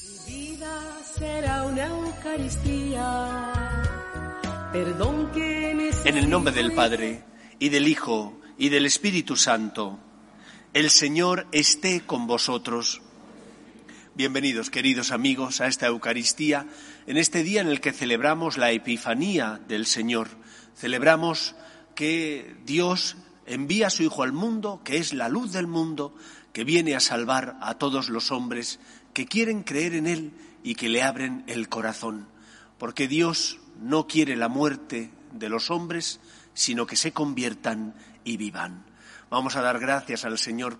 Mi vida será una Eucaristía. Perdón que En el nombre del Padre, y del Hijo, y del Espíritu Santo, el Señor esté con vosotros. Bienvenidos, queridos amigos, a esta Eucaristía, en este día en el que celebramos la Epifanía del Señor. Celebramos que Dios envía a su Hijo al mundo, que es la luz del mundo, que viene a salvar a todos los hombres que quieren creer en Él y que le abren el corazón. Porque Dios no quiere la muerte de los hombres, sino que se conviertan y vivan. Vamos a dar gracias al Señor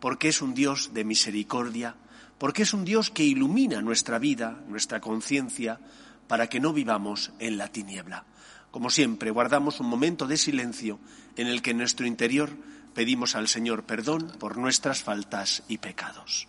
porque es un Dios de misericordia, porque es un Dios que ilumina nuestra vida, nuestra conciencia, para que no vivamos en la tiniebla. Como siempre, guardamos un momento de silencio en el que en nuestro interior pedimos al Señor perdón por nuestras faltas y pecados.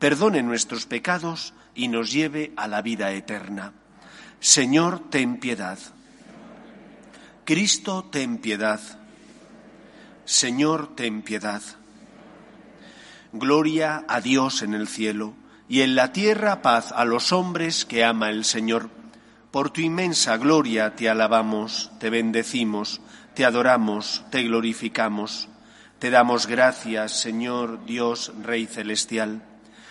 perdone nuestros pecados y nos lleve a la vida eterna. Señor, ten piedad. Cristo, ten piedad. Señor, ten piedad. Gloria a Dios en el cielo y en la tierra paz a los hombres que ama el Señor. Por tu inmensa gloria te alabamos, te bendecimos, te adoramos, te glorificamos. Te damos gracias, Señor Dios Rey Celestial,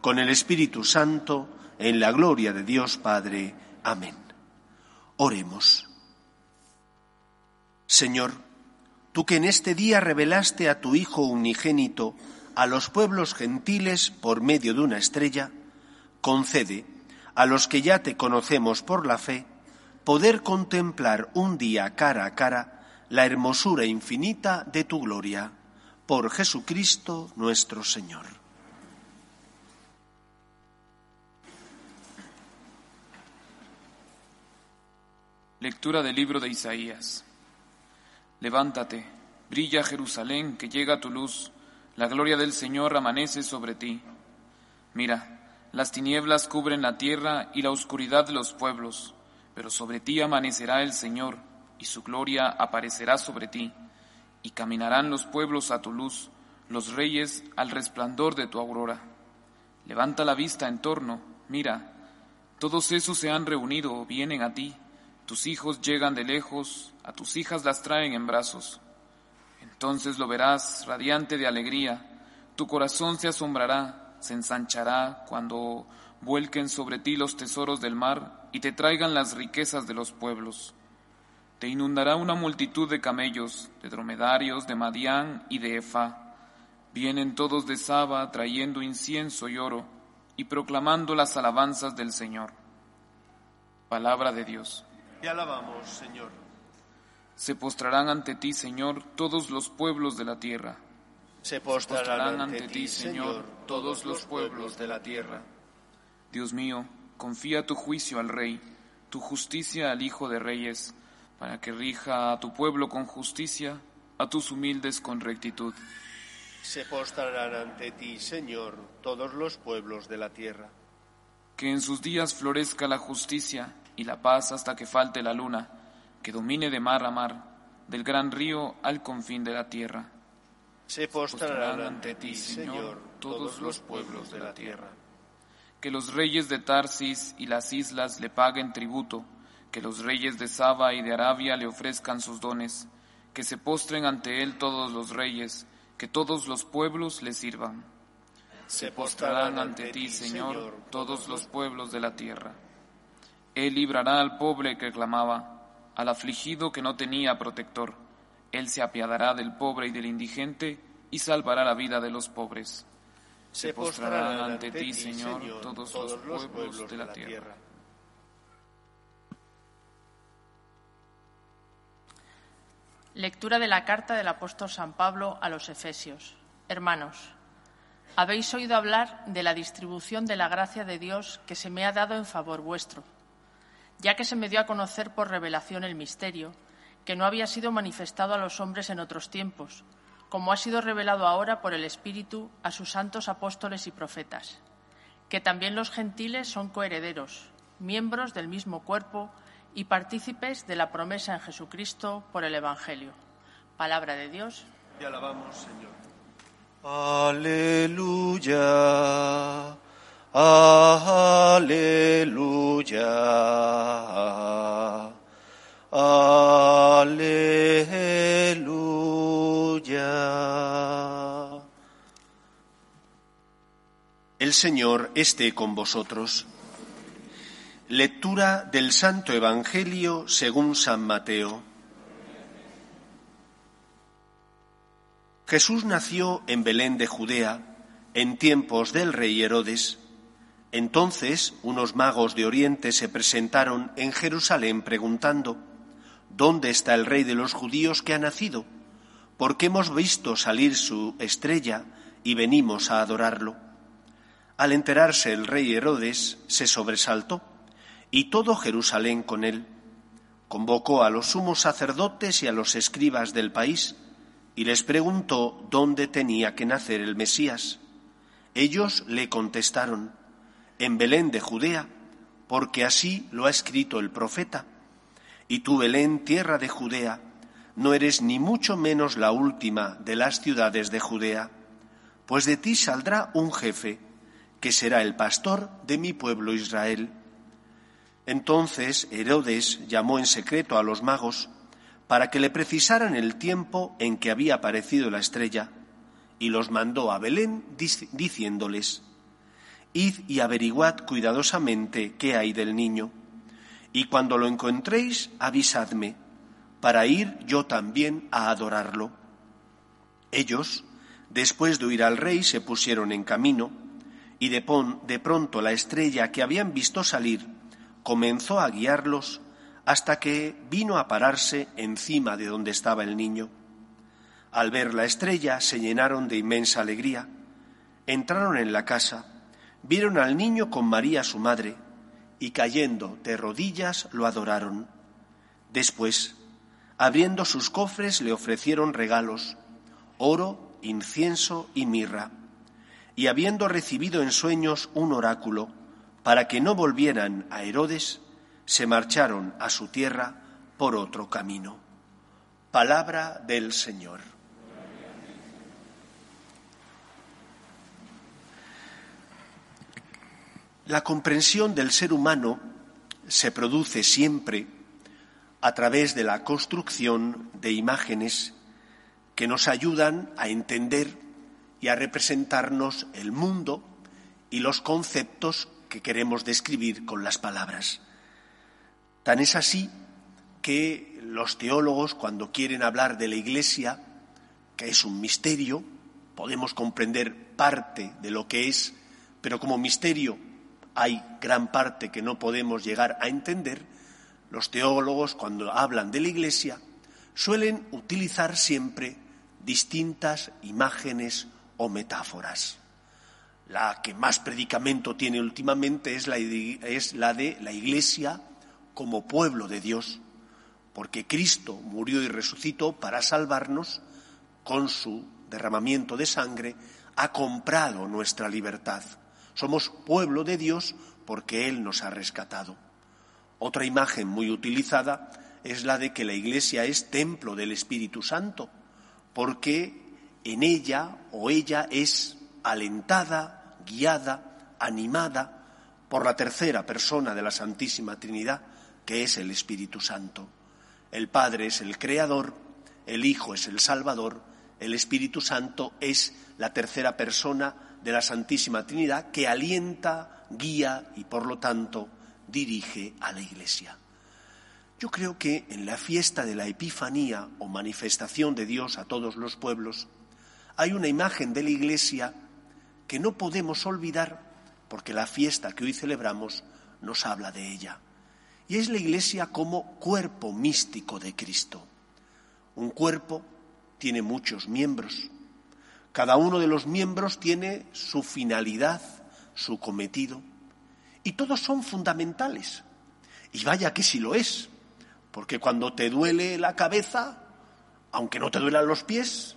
con el Espíritu Santo, en la gloria de Dios Padre. Amén. Oremos. Señor, tú que en este día revelaste a tu Hijo unigénito a los pueblos gentiles por medio de una estrella, concede a los que ya te conocemos por la fe poder contemplar un día cara a cara la hermosura infinita de tu gloria, por Jesucristo nuestro Señor. Lectura del libro de Isaías. Levántate, brilla Jerusalén, que llega tu luz, la gloria del Señor amanece sobre ti. Mira, las tinieblas cubren la tierra y la oscuridad de los pueblos, pero sobre ti amanecerá el Señor, y su gloria aparecerá sobre ti, y caminarán los pueblos a tu luz, los reyes al resplandor de tu aurora. Levanta la vista en torno, mira, todos esos se han reunido, vienen a ti tus hijos llegan de lejos, a tus hijas las traen en brazos. Entonces lo verás radiante de alegría, tu corazón se asombrará, se ensanchará cuando vuelquen sobre ti los tesoros del mar y te traigan las riquezas de los pueblos. Te inundará una multitud de camellos, de dromedarios, de Madián y de Efa. Vienen todos de Saba trayendo incienso y oro y proclamando las alabanzas del Señor. Palabra de Dios. Te alabamos, Señor. Se postrarán ante ti, Señor, todos los pueblos de la tierra. Se postrarán ante ti, Señor, todos los pueblos de la tierra. Dios mío, confía tu juicio al Rey, tu justicia al Hijo de Reyes, para que rija a tu pueblo con justicia, a tus humildes con rectitud. Se postrarán ante ti, Señor, todos los pueblos de la tierra. Que en sus días florezca la justicia y la paz hasta que falte la luna, que domine de mar a mar, del gran río al confín de la tierra. Se postrarán ante ti, Señor, todos los pueblos de la tierra. Que los reyes de Tarsis y las islas le paguen tributo, que los reyes de Saba y de Arabia le ofrezcan sus dones, que se postren ante él todos los reyes, que todos los pueblos le sirvan. Se postrarán ante ti, Señor, todos los pueblos de la tierra. Él librará al pobre que clamaba, al afligido que no tenía protector. Él se apiadará del pobre y del indigente y salvará la vida de los pobres. Se postrarán ante ti, Señor, todos los pueblos de la tierra. Lectura de la carta del apóstol San Pablo a los Efesios. Hermanos, habéis oído hablar de la distribución de la gracia de Dios que se me ha dado en favor vuestro, ya que se me dio a conocer por revelación el misterio, que no había sido manifestado a los hombres en otros tiempos, como ha sido revelado ahora por el Espíritu a sus santos apóstoles y profetas, que también los gentiles son coherederos, miembros del mismo cuerpo, y partícipes de la promesa en Jesucristo por el Evangelio. Palabra de Dios. Te alabamos, Señor. Aleluya. Aleluya. Aleluya. El Señor esté con vosotros. Lectura del Santo Evangelio según San Mateo. Jesús nació en Belén de Judea en tiempos del rey Herodes. Entonces unos magos de Oriente se presentaron en Jerusalén preguntando, ¿Dónde está el rey de los judíos que ha nacido? Porque hemos visto salir su estrella y venimos a adorarlo. Al enterarse el rey Herodes se sobresaltó y todo Jerusalén con él. Convocó a los sumos sacerdotes y a los escribas del país y les preguntó dónde tenía que nacer el Mesías. Ellos le contestaron, en Belén de Judea, porque así lo ha escrito el profeta. Y tú, Belén, tierra de Judea, no eres ni mucho menos la última de las ciudades de Judea, pues de ti saldrá un jefe, que será el pastor de mi pueblo Israel. Entonces Herodes llamó en secreto a los magos para que le precisaran el tiempo en que había aparecido la estrella, y los mandó a Belén diciéndoles, Id y averiguad cuidadosamente qué hay del niño, y cuando lo encontréis, avisadme, para ir yo también a adorarlo. Ellos, después de oír al rey, se pusieron en camino, y de, de pronto la estrella que habían visto salir comenzó a guiarlos hasta que vino a pararse encima de donde estaba el niño. Al ver la estrella se llenaron de inmensa alegría. Entraron en la casa, vieron al niño con María su madre, y cayendo de rodillas lo adoraron. Después, abriendo sus cofres, le ofrecieron regalos, oro, incienso y mirra. Y habiendo recibido en sueños un oráculo, para que no volvieran a Herodes, se marcharon a su tierra por otro camino. Palabra del Señor. La comprensión del ser humano se produce siempre a través de la construcción de imágenes que nos ayudan a entender y a representarnos el mundo y los conceptos que queremos describir con las palabras. Tan es así que los teólogos, cuando quieren hablar de la Iglesia, que es un misterio, podemos comprender parte de lo que es, pero como misterio hay gran parte que no podemos llegar a entender, los teólogos, cuando hablan de la Iglesia, suelen utilizar siempre distintas imágenes o metáforas. La que más predicamento tiene últimamente es la, de la Iglesia como pueblo de Dios, porque Cristo murió y resucitó para salvarnos con su derramamiento de sangre, ha comprado nuestra libertad. Somos pueblo de Dios porque Él nos ha rescatado. Otra imagen muy utilizada es la de que la Iglesia es templo del Espíritu Santo, porque en ella o ella es alentada, guiada, animada por la tercera persona de la Santísima Trinidad, que es el Espíritu Santo. El Padre es el Creador, el Hijo es el Salvador El Espíritu Santo es la tercera persona de la Santísima Trinidad que alienta, guía y por lo tanto dirige a la Iglesia. Yo creo que en la fiesta de la Epifanía o manifestación de Dios a todos los pueblos hay una imagen de la Iglesia que no podemos olvidar porque la fiesta que hoy celebramos nos habla de ella. Y es la Iglesia como cuerpo místico de Cristo. Un cuerpo tiene muchos miembros. Cada uno de los miembros tiene su finalidad, su cometido, y todos son fundamentales. Y vaya que sí lo es, porque cuando te duele la cabeza, aunque no te duelan los pies,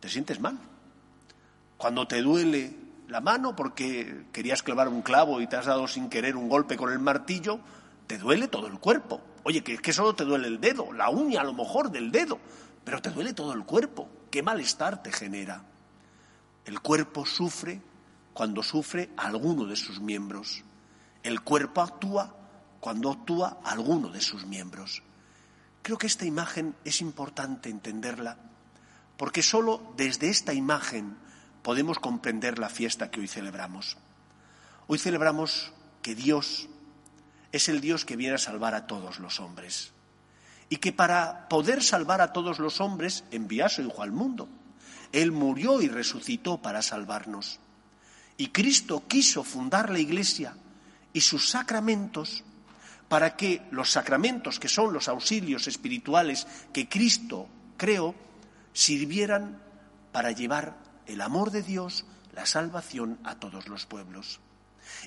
te sientes mal. Cuando te duele la mano porque querías clavar un clavo y te has dado sin querer un golpe con el martillo, te duele todo el cuerpo. Oye, que es que solo te duele el dedo, la uña a lo mejor del dedo, pero te duele todo el cuerpo. ¿Qué malestar te genera? El cuerpo sufre cuando sufre alguno de sus miembros. El cuerpo actúa cuando actúa alguno de sus miembros. Creo que esta imagen es importante entenderla, porque solo desde esta imagen podemos comprender la fiesta que hoy celebramos. Hoy celebramos que Dios es el Dios que viene a salvar a todos los hombres y que para poder salvar a todos los hombres envió a su Hijo al mundo. Él murió y resucitó para salvarnos. Y Cristo quiso fundar la Iglesia y sus sacramentos para que los sacramentos, que son los auxilios espirituales que Cristo creó, sirvieran para llevar el amor de Dios, la salvación a todos los pueblos.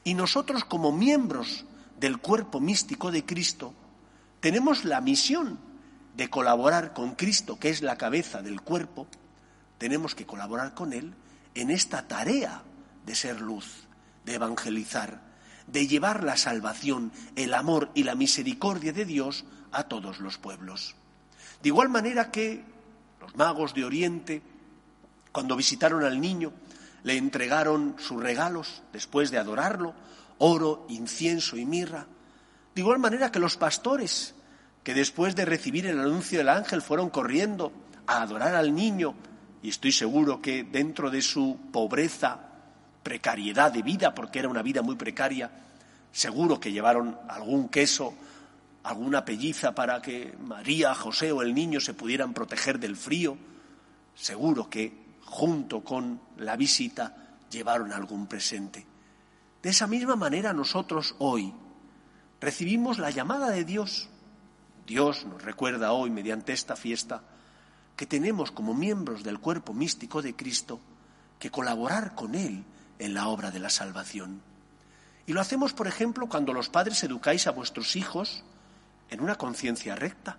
Y nosotros como miembros del cuerpo místico de Cristo, tenemos la misión de colaborar con Cristo, que es la cabeza del cuerpo, tenemos que colaborar con Él en esta tarea de ser luz, de evangelizar, de llevar la salvación, el amor y la misericordia de Dios a todos los pueblos. De igual manera que los magos de Oriente, cuando visitaron al niño, le entregaron sus regalos después de adorarlo, oro, incienso y mirra, de igual manera que los pastores, que después de recibir el anuncio del ángel fueron corriendo a adorar al niño, y estoy seguro que dentro de su pobreza, precariedad de vida, porque era una vida muy precaria, seguro que llevaron algún queso, alguna pelliza para que María, José o el niño se pudieran proteger del frío, seguro que junto con la visita llevaron algún presente. De esa misma manera nosotros hoy, recibimos la llamada de Dios. Dios nos recuerda hoy, mediante esta fiesta, que tenemos como miembros del cuerpo místico de Cristo que colaborar con Él en la obra de la salvación. Y lo hacemos, por ejemplo, cuando los padres educáis a vuestros hijos en una conciencia recta,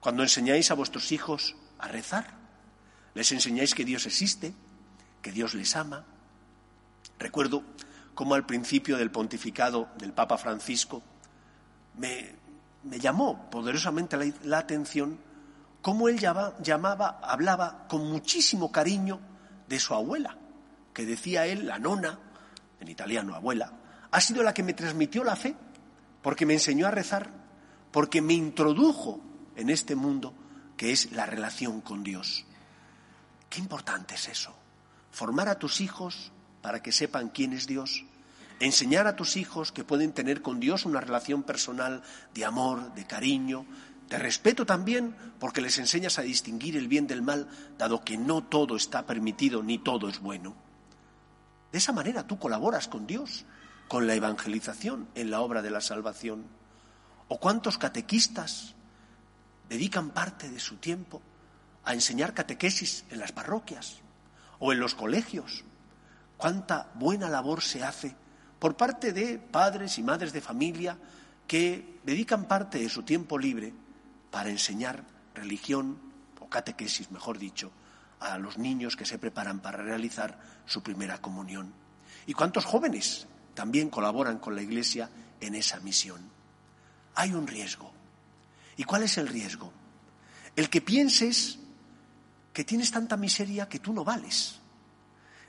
cuando enseñáis a vuestros hijos a rezar, les enseñáis que Dios existe, que Dios les ama. Recuerdo como al principio del pontificado del Papa Francisco me, llamó poderosamente la, atención cómo él llamaba, hablaba con muchísimo cariño de su abuela, que decía él, la nona, en italiano abuela, ha sido la que me transmitió la fe, porque me enseñó a rezar, porque me introdujo en este mundo que es la relación con Dios. Qué importante es eso, formar a tus hijos para que sepan quién es Dios. Enseñar a tus hijos que pueden tener con Dios una relación personal de amor, de cariño, de respeto también, porque les enseñas a distinguir el bien del mal, dado que no todo está permitido ni todo es bueno. De esa manera tú colaboras con Dios, con la evangelización en la obra de la salvación. ¿O cuántos catequistas dedican parte de su tiempo a enseñar catequesis en las parroquias o en los colegios? cuánta buena labor se hace por parte de padres y madres de familia que dedican parte de su tiempo libre para enseñar religión o catequesis, mejor dicho, a los niños que se preparan para realizar su primera comunión. ¿Y cuántos jóvenes también colaboran con la Iglesia en esa misión? Hay un riesgo. ¿Y cuál es el riesgo? El que pienses que tienes tanta miseria que tú no vales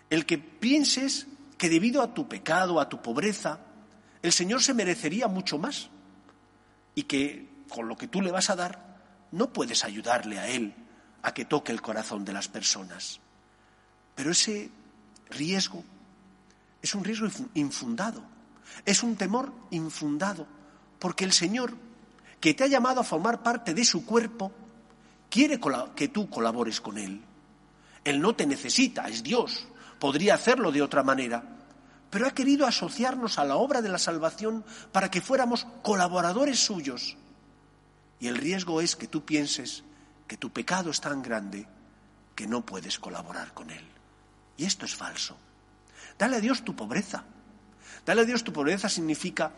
el que pienses que debido a tu pecado, a tu pobreza, el Señor se merecería mucho más y que con lo que tú le vas a dar no puedes ayudarle a Él a que toque el corazón de las personas. Pero ese riesgo es un riesgo infundado, es un temor infundado, porque el Señor, que te ha llamado a formar parte de su cuerpo, quiere que tú colabores con Él. Él no te necesita, es Dios, podría hacerlo de otra manera, pero ha querido asociarnos a la obra de la salvación para que fuéramos colaboradores suyos. Y el riesgo es que tú pienses que tu pecado es tan grande que no puedes colaborar con Él. Y esto es falso. Dale a Dios tu pobreza. Dale a Dios tu pobreza significa,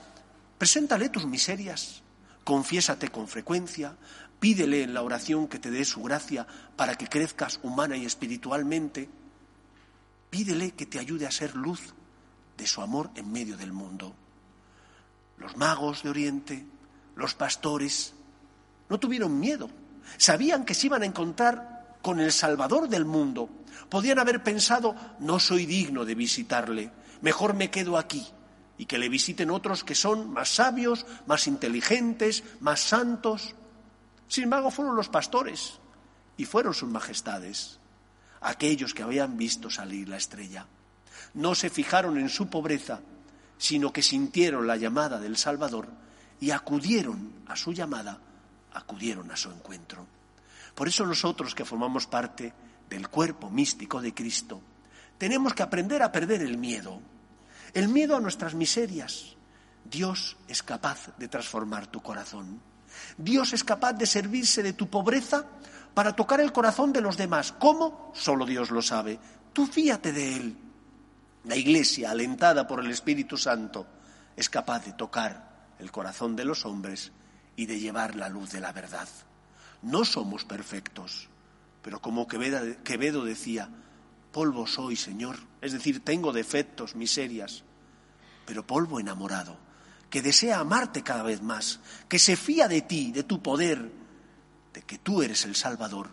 preséntale tus miserias, confiésate con frecuencia, pídele en la oración que te dé su gracia para que crezcas humana y espiritualmente, pídele que te ayude a ser luz de su amor en medio del mundo. Los magos de Oriente, los pastores, no tuvieron miedo. Sabían que se iban a encontrar con el Salvador del mundo. Podían haber pensado, no soy digno de visitarle, mejor me quedo aquí y que le visiten otros que son más sabios, más inteligentes, más santos. Sin embargo, fueron los pastores y fueron sus majestades, aquellos que habían visto salir la estrella no se fijaron en su pobreza, sino que sintieron la llamada del Salvador y acudieron a su llamada, acudieron a su encuentro. Por eso nosotros que formamos parte del cuerpo místico de Cristo, tenemos que aprender a perder el miedo, el miedo a nuestras miserias. Dios es capaz de transformar tu corazón. Dios es capaz de servirse de tu pobreza para tocar el corazón de los demás. ¿Cómo? Solo Dios lo sabe. Tú fíate de Él. La Iglesia, alentada por el Espíritu Santo, es capaz de tocar el corazón de los hombres y de llevar la luz de la verdad. No somos perfectos, pero como Quevedo decía, polvo soy, Señor, es decir, tengo defectos, miserias, pero polvo enamorado, que desea amarte cada vez más, que se fía de ti, de tu poder, de que tú eres el Salvador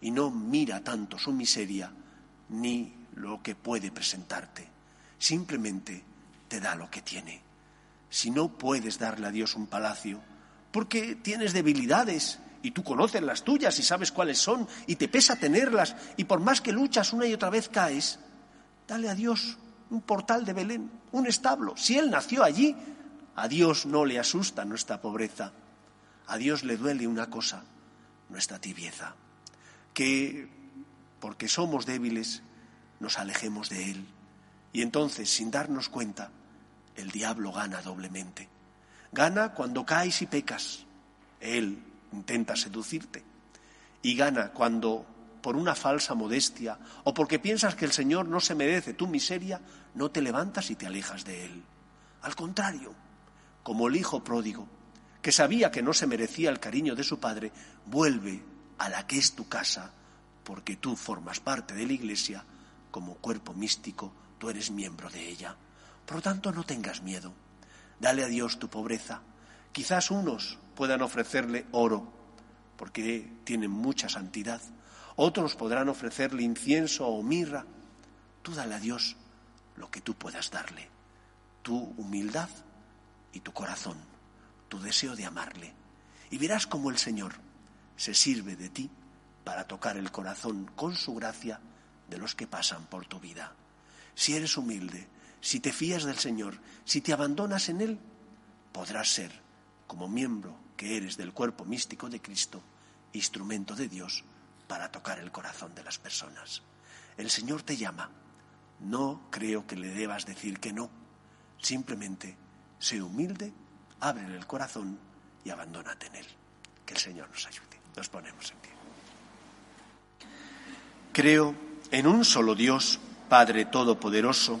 y no mira tanto su miseria ni lo que puede presentarte. Simplemente te da lo que tiene. Si no puedes darle a Dios un palacio, porque tienes debilidades y tú conoces las tuyas y sabes cuáles son y te pesa tenerlas y por más que luchas una y otra vez caes, dale a Dios un portal de Belén, un establo. Si Él nació allí, a Dios no le asusta nuestra pobreza. A Dios le duele una cosa, nuestra tibieza, que porque somos débiles nos alejemos de Él. Y entonces, sin darnos cuenta, el diablo gana doblemente. Gana cuando caes y pecas. Él intenta seducirte. Y gana cuando, por una falsa modestia o porque piensas que el Señor no se merece tu miseria, no te levantas y te alejas de Él. Al contrario, como el hijo pródigo, que sabía que no se merecía el cariño de su padre, vuelve a la que es tu casa, porque tú formas parte de la iglesia como cuerpo místico, tú eres miembro de ella. Por lo tanto, no tengas miedo. Dale a Dios tu pobreza. Quizás unos puedan ofrecerle oro, porque tienen mucha santidad. Otros podrán ofrecerle incienso o mirra. Tú dale a Dios lo que tú puedas darle. Tu humildad y tu corazón, tu deseo de amarle. Y verás cómo el Señor se sirve de ti para tocar el corazón con su gracia de los que pasan por tu vida. Si eres humilde, si te fías del Señor, si te abandonas en Él, podrás ser, como miembro que eres del cuerpo místico de Cristo, instrumento de Dios para tocar el corazón de las personas. El Señor te llama. No creo que le debas decir que no. Simplemente sé humilde, ábrele el corazón y abandónate en Él. Que el Señor nos ayude. Nos ponemos en pie. Creo en un solo Dios, Padre Todopoderoso,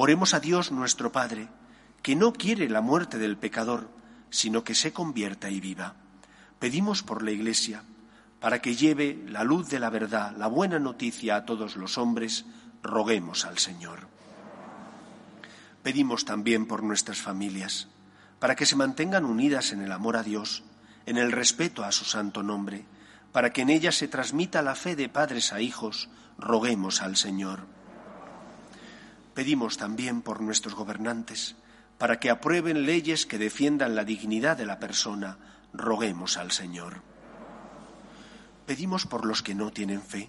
Oremos a Dios nuestro Padre, que no quiere la muerte del pecador, sino que se convierta y viva. Pedimos por la Iglesia, para que lleve la luz de la verdad, la buena noticia a todos los hombres, roguemos al Señor. Pedimos también por nuestras familias, para que se mantengan unidas en el amor a Dios, en el respeto a su santo nombre, para que en ellas se transmita la fe de padres a hijos, roguemos al Señor. Pedimos también por nuestros gobernantes, para que aprueben leyes que defiendan la dignidad de la persona, roguemos al Señor. Pedimos por los que no tienen fe,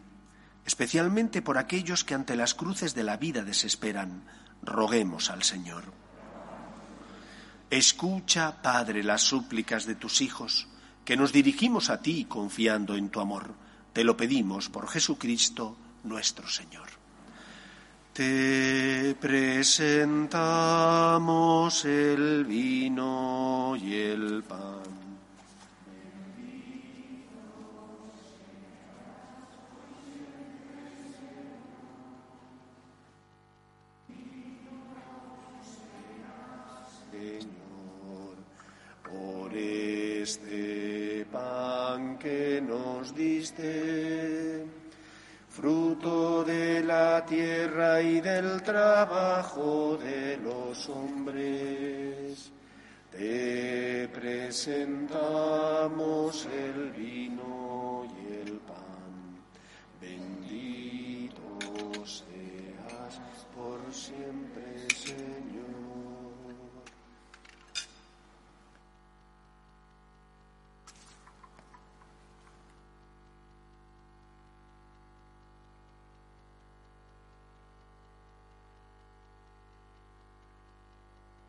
especialmente por aquellos que ante las cruces de la vida desesperan, roguemos al Señor. Escucha, Padre, las súplicas de tus hijos, que nos dirigimos a ti confiando en tu amor. Te lo pedimos por Jesucristo nuestro Señor. Te presentamos el vino y el pan. este pan que nos diste, fruto la tierra y del trabajo de los hombres. Te presentamos el vino y el pan. Bendito seas por siempre,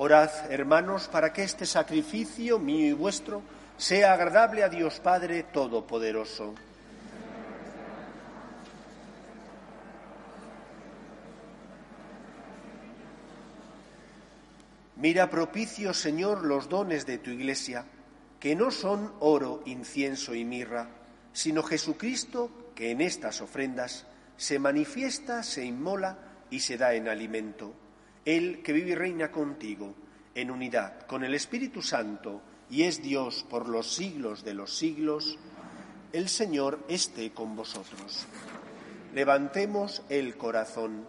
Orad, hermanos, para que este sacrificio mío y vuestro sea agradable a Dios Padre Todopoderoso. Mira propicio, Señor, los dones de tu Iglesia, que no son oro, incienso y mirra, sino Jesucristo, que en estas ofrendas se manifiesta, se inmola y se da en alimento él que vive y reina contigo en unidad con el Espíritu Santo y es Dios por los siglos de los siglos, el Señor esté con vosotros. Levantemos el corazón.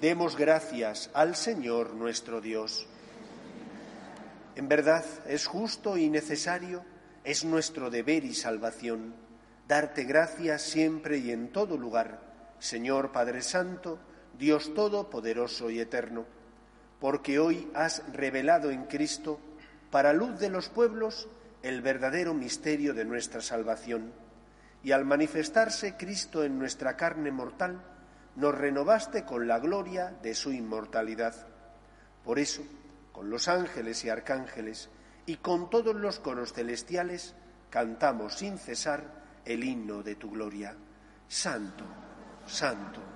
Demos gracias al Señor nuestro Dios. En verdad es justo y necesario, es nuestro deber y salvación, darte gracias siempre y en todo lugar, Señor Padre Santo, Dios Todopoderoso y Eterno, porque hoy has revelado en Cristo, para luz de los pueblos, el verdadero misterio de nuestra salvación, y al manifestarse Cristo en nuestra carne mortal, nos renovaste con la gloria de su inmortalidad. Por eso, con los ángeles y arcángeles, y con todos los coros celestiales, cantamos sin cesar el himno de tu gloria. Santo, santo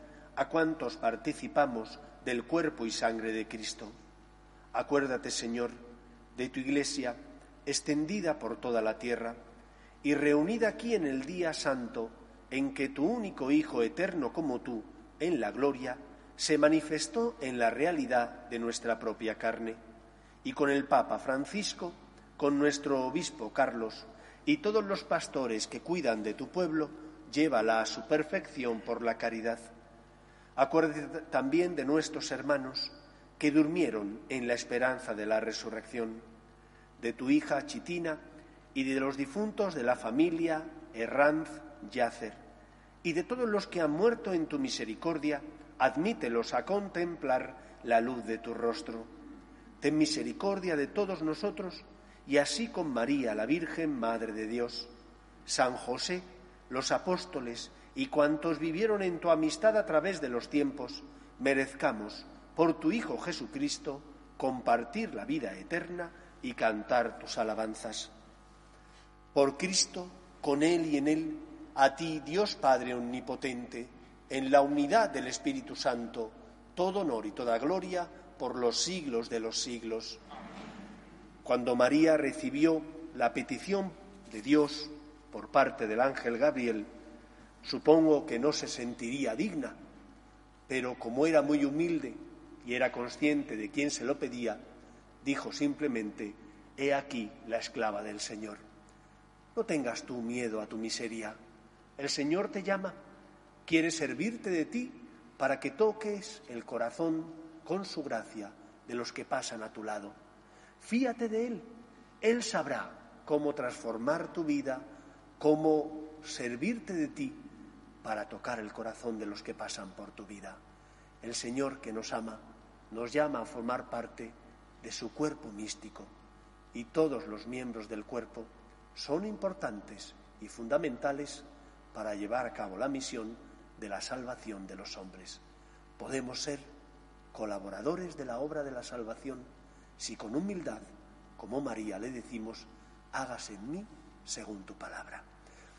a cuantos participamos del cuerpo y sangre de Cristo. Acuérdate, Señor, de tu Iglesia extendida por toda la tierra y reunida aquí en el día santo en que tu único Hijo eterno como tú, en la gloria, se manifestó en la realidad de nuestra propia carne. Y con el Papa Francisco, con nuestro Obispo Carlos y todos los pastores que cuidan de tu pueblo, llévala a su perfección por la caridad Acuérdate también de nuestros hermanos que durmieron en la esperanza de la resurrección, de tu hija Chitina y de los difuntos de la familia Herranz Yacer, y de todos los que han muerto en tu misericordia, admítelos a contemplar la luz de tu rostro. Ten misericordia de todos nosotros, y así con María, la Virgen, Madre de Dios, San José, los apóstoles y cuantos vivieron en tu amistad a través de los tiempos, merezcamos, por tu Hijo Jesucristo, compartir la vida eterna y cantar tus alabanzas. Por Cristo, con Él y en Él, a ti, Dios Padre Omnipotente, en la unidad del Espíritu Santo, todo honor y toda gloria por los siglos de los siglos. Cuando María recibió la petición de Dios por parte del ángel Gabriel, Supongo que no se sentiría digna, pero como era muy humilde y era consciente de quién se lo pedía, dijo simplemente, He aquí la esclava del Señor. No tengas tú miedo a tu miseria. El Señor te llama, quiere servirte de ti para que toques el corazón con su gracia de los que pasan a tu lado. Fíate de Él. Él sabrá cómo transformar tu vida, cómo servirte de ti para tocar el corazón de los que pasan por tu vida. El Señor que nos ama nos llama a formar parte de su cuerpo místico y todos los miembros del cuerpo son importantes y fundamentales para llevar a cabo la misión de la salvación de los hombres. Podemos ser colaboradores de la obra de la salvación si con humildad, como María, le decimos, hágase en mí según tu palabra.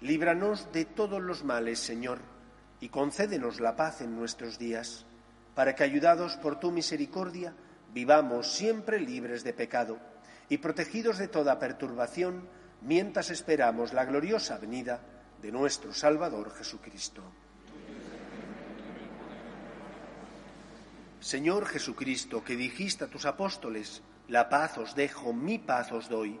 Líbranos de todos los males, Señor, y concédenos la paz en nuestros días, para que, ayudados por tu misericordia, vivamos siempre libres de pecado y protegidos de toda perturbación, mientras esperamos la gloriosa venida de nuestro Salvador Jesucristo. Señor Jesucristo, que dijiste a tus apóstoles, la paz os dejo, mi paz os doy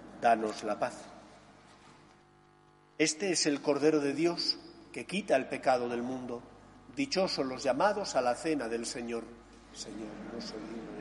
danos la paz. Este es el Cordero de Dios, que quita el pecado del mundo. Dichosos los llamados a la cena del Señor. Señor, no soy digno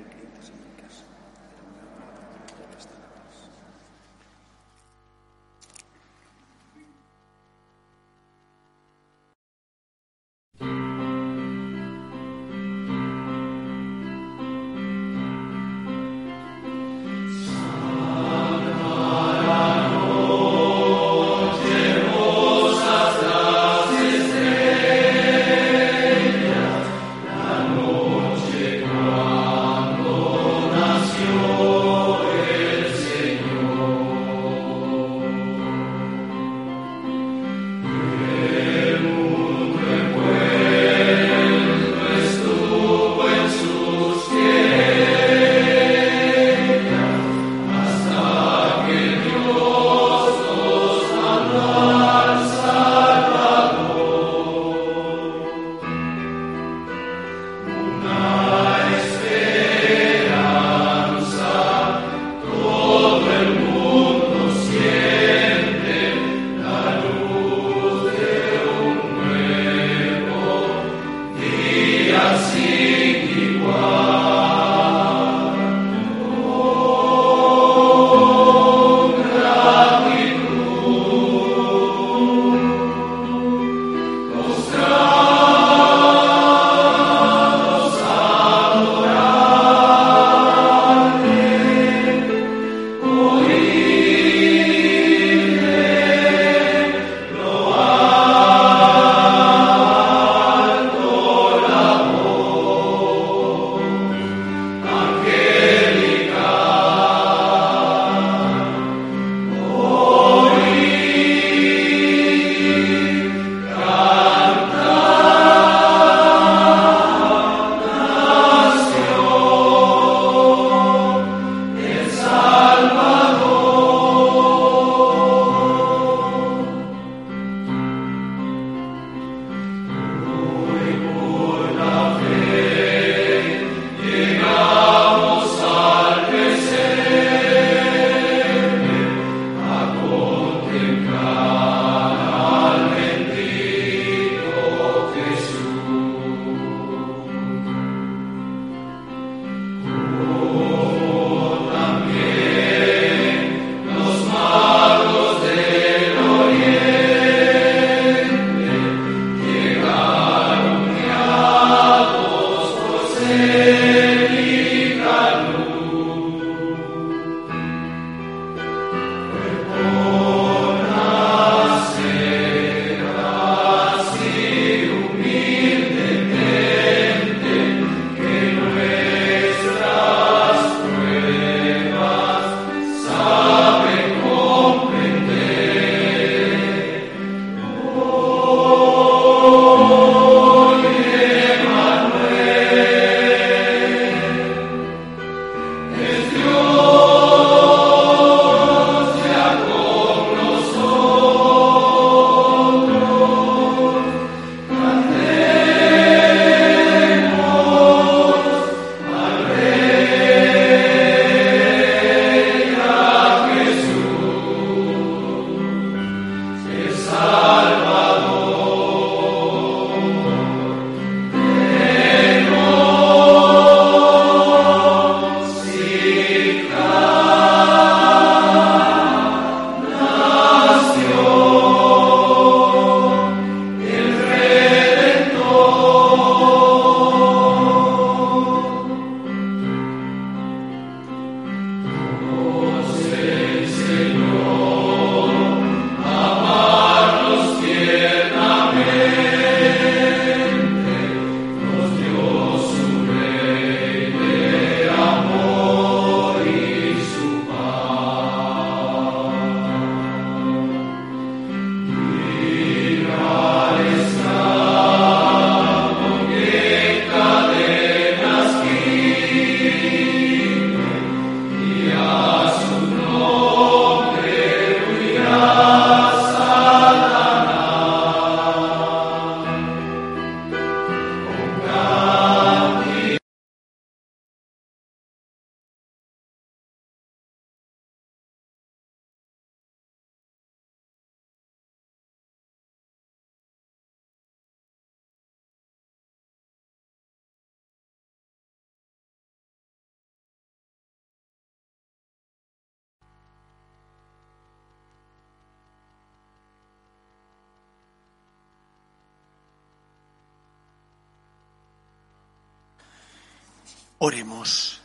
Oremos.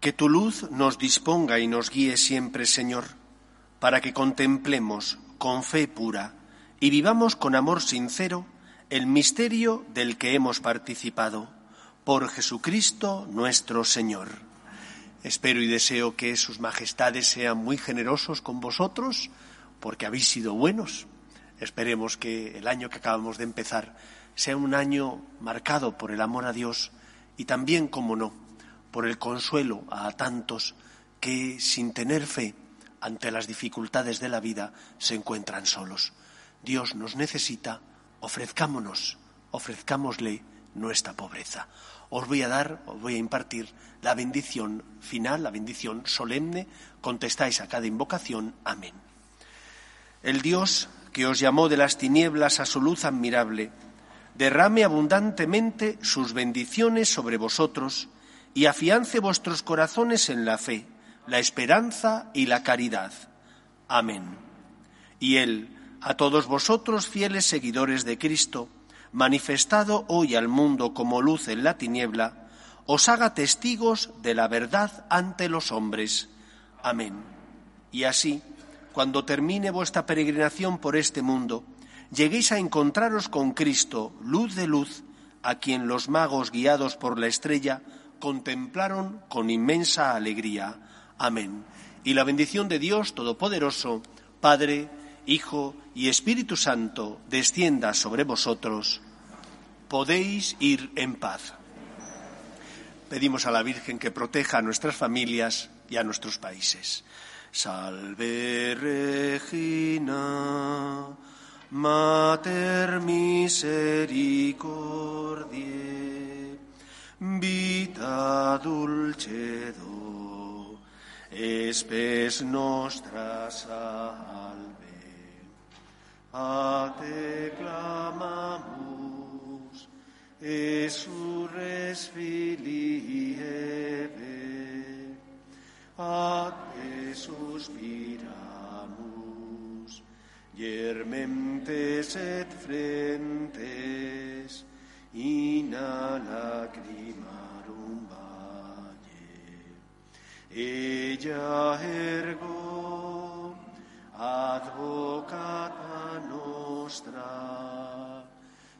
Que tu luz nos disponga y nos guíe siempre, Señor, para que contemplemos con fe pura y vivamos con amor sincero el misterio del que hemos participado. Por Jesucristo nuestro Señor. Espero y deseo que sus majestades sean muy generosos con vosotros, porque habéis sido buenos. Esperemos que el año que acabamos de empezar sea un año marcado por el amor a Dios y también, como no, por el consuelo a tantos que, sin tener fe ante las dificultades de la vida, se encuentran solos. Dios nos necesita, ofrezcámonos, ofrezcámosle nuestra pobreza. Os voy a dar, os voy a impartir la bendición final, la bendición solemne. Contestáis a cada invocación. Amén. El Dios que os llamó de las tinieblas a su luz admirable, derrame abundantemente sus bendiciones sobre vosotros y afiance vuestros corazones en la fe, la esperanza y la caridad. Amén. Y Él, a todos vosotros fieles seguidores de Cristo, manifestado hoy al mundo como luz en la tiniebla, os haga testigos de la verdad ante los hombres. Amén. Y así, cuando termine vuestra peregrinación por este mundo, lleguéis a encontraros con Cristo, luz de luz, a quien los magos guiados por la estrella contemplaron con inmensa alegría. Amén. Y la bendición de Dios Todopoderoso, Padre, Hijo y Espíritu Santo, descienda sobre vosotros. Podéis ir en paz. Pedimos a la Virgen que proteja a nuestras familias y a nuestros países. Salve Regina, Mater misericordiae, vita dulcedo, espes nostra salve. A te clamamus, esurres filii a te suspiramus, yermentes et frentes, in a lacrimarum valle. Ella ergo, advocata nostra,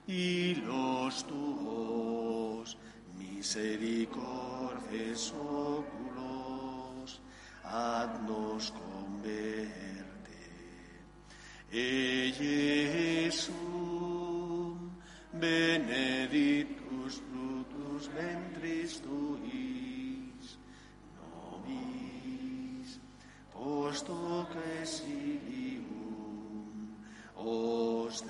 y los tuos misericordes oculos, ad nos converte. E Jesum, benedictus fructus ventris tuis, nobis, post hoc exilium, os